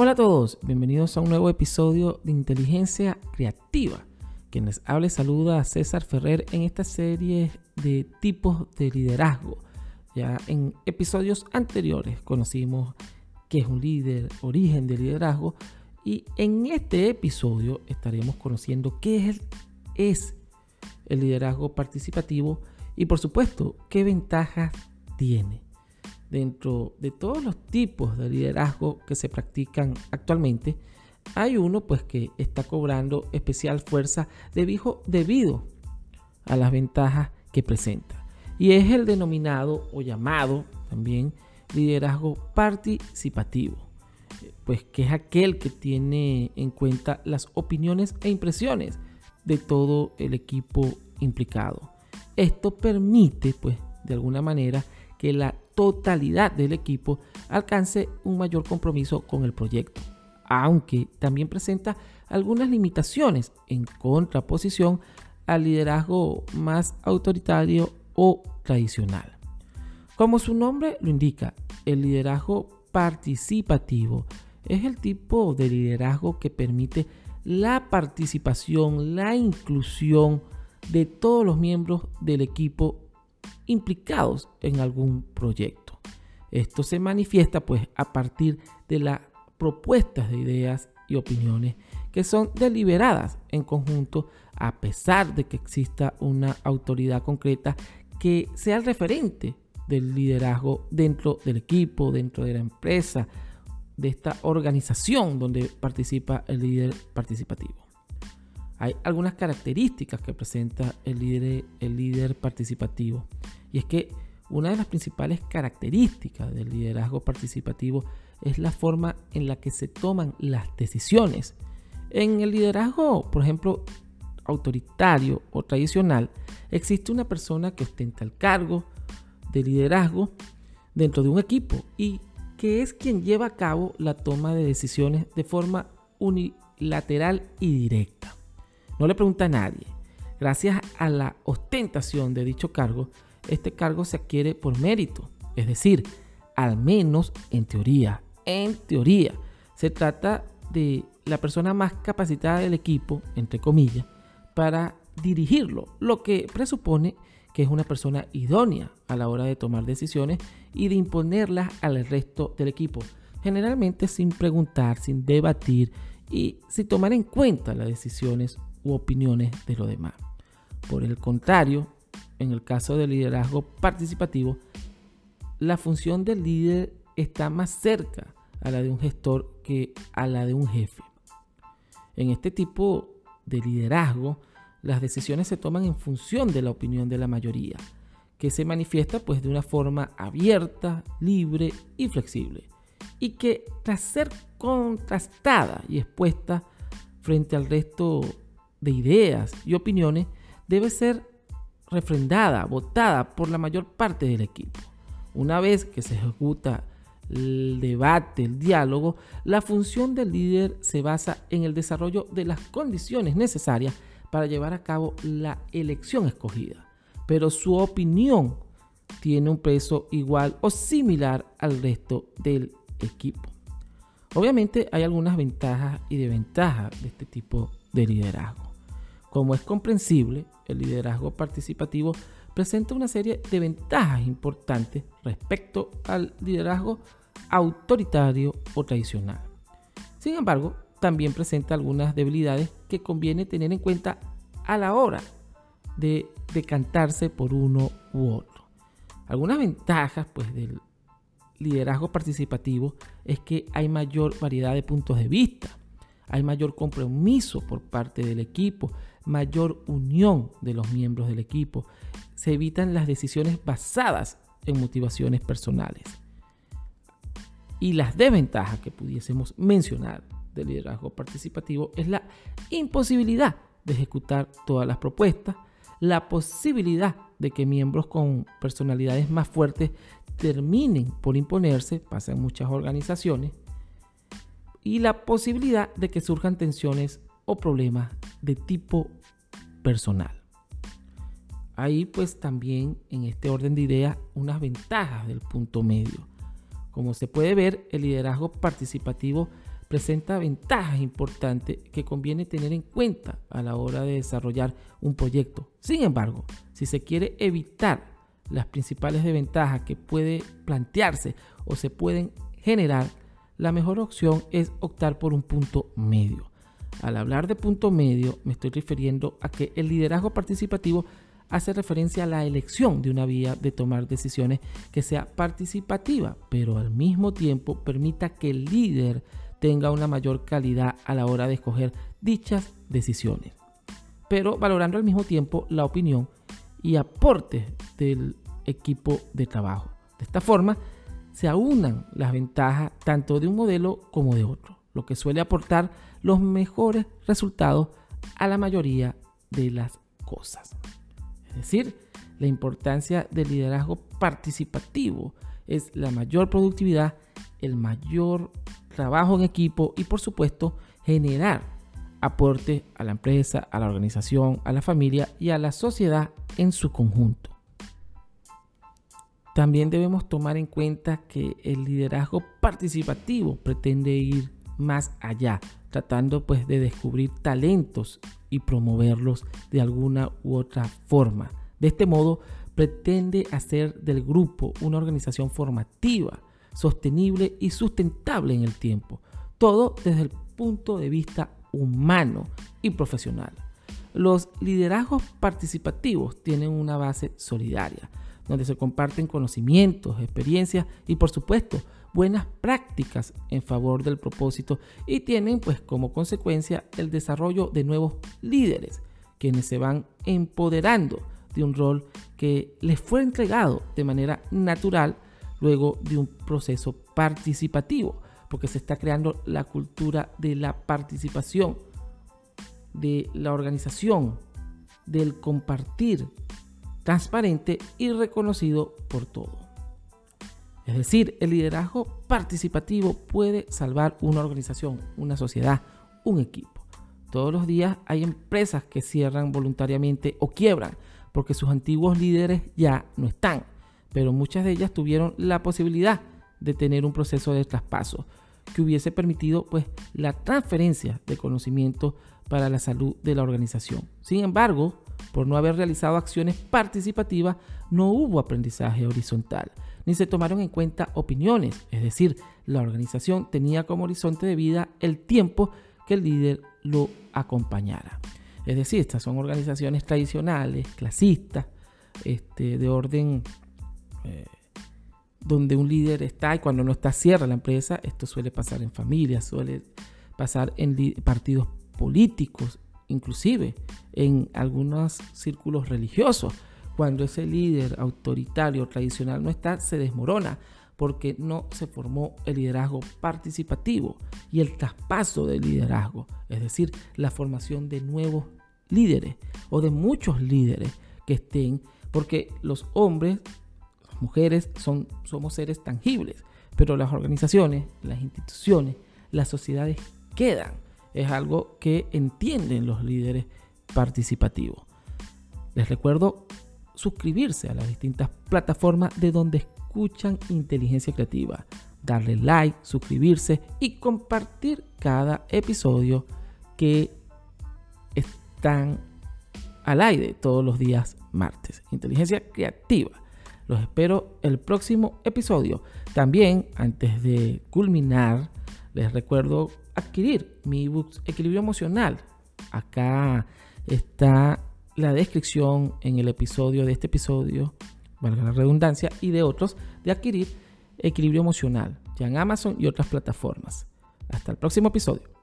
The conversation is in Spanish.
Hola a todos, bienvenidos a un nuevo episodio de Inteligencia Creativa. Quien les habla y saluda a César Ferrer en esta serie de tipos de liderazgo. Ya en episodios anteriores conocimos qué es un líder, origen del liderazgo y en este episodio estaremos conociendo qué es es el liderazgo participativo y por supuesto qué ventajas tiene dentro de todos los tipos de liderazgo que se practican actualmente, hay uno pues que está cobrando especial fuerza debido a las ventajas que presenta. Y es el denominado o llamado también liderazgo participativo, pues que es aquel que tiene en cuenta las opiniones e impresiones de todo el equipo implicado. Esto permite pues de alguna manera que la totalidad del equipo alcance un mayor compromiso con el proyecto, aunque también presenta algunas limitaciones en contraposición al liderazgo más autoritario o tradicional. Como su nombre lo indica, el liderazgo participativo es el tipo de liderazgo que permite la participación, la inclusión de todos los miembros del equipo implicados en algún proyecto. Esto se manifiesta pues a partir de las propuestas de ideas y opiniones que son deliberadas en conjunto a pesar de que exista una autoridad concreta que sea el referente del liderazgo dentro del equipo, dentro de la empresa, de esta organización donde participa el líder participativo. Hay algunas características que presenta el líder, participativo. Y es que una de las principales características del liderazgo participativo es la forma en la que se toman las decisiones. En el liderazgo, por ejemplo, autoritario o tradicional, existe una persona que ostenta el cargo de liderazgo dentro de un equipo y que es quien lleva a cabo la toma de decisiones de forma unilateral y directa. No le pregunta a nadie. Gracias a la ostentación de dicho cargo, este cargo se adquiere por mérito, es decir, al menos en teoría. En teoría, se trata de la persona más capacitada del equipo, entre comillas, para dirigirlo, lo que presupone que es una persona idónea a la hora de tomar decisiones y de imponerlas al resto del equipo, generalmente sin preguntar, sin debatir y sin tomar en cuenta las decisiones u opiniones de los demás. Por el contrario, en el caso del liderazgo participativo, la función del líder está más cerca a la de un gestor que a la de un jefe. En este tipo de liderazgo, las decisiones se toman en función de la opinión de la mayoría, que se manifiesta pues de una forma abierta, libre y flexible, y que tras ser contrastada y expuesta frente al resto de ideas y opiniones, debe ser refrendada, votada por la mayor parte del equipo. Una vez que se ejecuta el debate, el diálogo, la función del líder se basa en el desarrollo de las condiciones necesarias para llevar a cabo la elección escogida. Pero su opinión tiene un peso igual o similar al resto del equipo. Obviamente hay algunas ventajas y desventajas de este tipo de liderazgo. Como es comprensible, el liderazgo participativo presenta una serie de ventajas importantes respecto al liderazgo autoritario o tradicional. Sin embargo, también presenta algunas debilidades que conviene tener en cuenta a la hora de decantarse por uno u otro. Algunas ventajas pues, del liderazgo participativo es que hay mayor variedad de puntos de vista, hay mayor compromiso por parte del equipo, mayor unión de los miembros del equipo. Se evitan las decisiones basadas en motivaciones personales. Y las desventajas que pudiésemos mencionar del liderazgo participativo es la imposibilidad de ejecutar todas las propuestas, la posibilidad de que miembros con personalidades más fuertes terminen por imponerse, pasa en muchas organizaciones, y la posibilidad de que surjan tensiones o problemas de tipo personal. Hay pues también en este orden de ideas unas ventajas del punto medio. Como se puede ver, el liderazgo participativo presenta ventajas importantes que conviene tener en cuenta a la hora de desarrollar un proyecto. Sin embargo, si se quiere evitar las principales desventajas que puede plantearse o se pueden generar, la mejor opción es optar por un punto medio. Al hablar de punto medio, me estoy refiriendo a que el liderazgo participativo hace referencia a la elección de una vía de tomar decisiones que sea participativa, pero al mismo tiempo permita que el líder tenga una mayor calidad a la hora de escoger dichas decisiones, pero valorando al mismo tiempo la opinión y aporte del equipo de trabajo. De esta forma, se aunan las ventajas tanto de un modelo como de otro, lo que suele aportar los mejores resultados a la mayoría de las cosas. Es decir, la importancia del liderazgo participativo es la mayor productividad, el mayor trabajo en equipo y por supuesto generar aporte a la empresa, a la organización, a la familia y a la sociedad en su conjunto. También debemos tomar en cuenta que el liderazgo participativo pretende ir más allá, tratando pues de descubrir talentos y promoverlos de alguna u otra forma. De este modo, pretende hacer del grupo una organización formativa, sostenible y sustentable en el tiempo. Todo desde el punto de vista humano y profesional. Los liderazgos participativos tienen una base solidaria, donde se comparten conocimientos, experiencias y por supuesto buenas prácticas en favor del propósito y tienen pues como consecuencia el desarrollo de nuevos líderes, quienes se van empoderando de un rol que les fue entregado de manera natural luego de un proceso participativo, porque se está creando la cultura de la participación, de la organización, del compartir transparente y reconocido por todos. Es decir, el liderazgo participativo puede salvar una organización, una sociedad, un equipo. Todos los días hay empresas que cierran voluntariamente o quiebran porque sus antiguos líderes ya no están, pero muchas de ellas tuvieron la posibilidad de tener un proceso de traspaso que hubiese permitido pues la transferencia de conocimiento para la salud de la organización. Sin embargo, por no haber realizado acciones participativas, no hubo aprendizaje horizontal ni se tomaron en cuenta opiniones, es decir, la organización tenía como horizonte de vida el tiempo que el líder lo acompañara. Es decir, estas son organizaciones tradicionales, clasistas, este, de orden eh, donde un líder está y cuando no está cierra la empresa. Esto suele pasar en familias, suele pasar en partidos políticos, inclusive en algunos círculos religiosos cuando ese líder autoritario tradicional no está, se desmorona porque no se formó el liderazgo participativo y el traspaso del liderazgo, es decir, la formación de nuevos líderes o de muchos líderes que estén, porque los hombres, las mujeres son, somos seres tangibles, pero las organizaciones, las instituciones, las sociedades quedan. Es algo que entienden los líderes participativos. Les recuerdo suscribirse a las distintas plataformas de donde escuchan inteligencia creativa, darle like, suscribirse y compartir cada episodio que están al aire todos los días martes. Inteligencia creativa. Los espero el próximo episodio. También, antes de culminar, les recuerdo adquirir mi ebook Equilibrio Emocional. Acá está la descripción en el episodio de este episodio, valga la redundancia, y de otros, de adquirir equilibrio emocional, ya en Amazon y otras plataformas. Hasta el próximo episodio.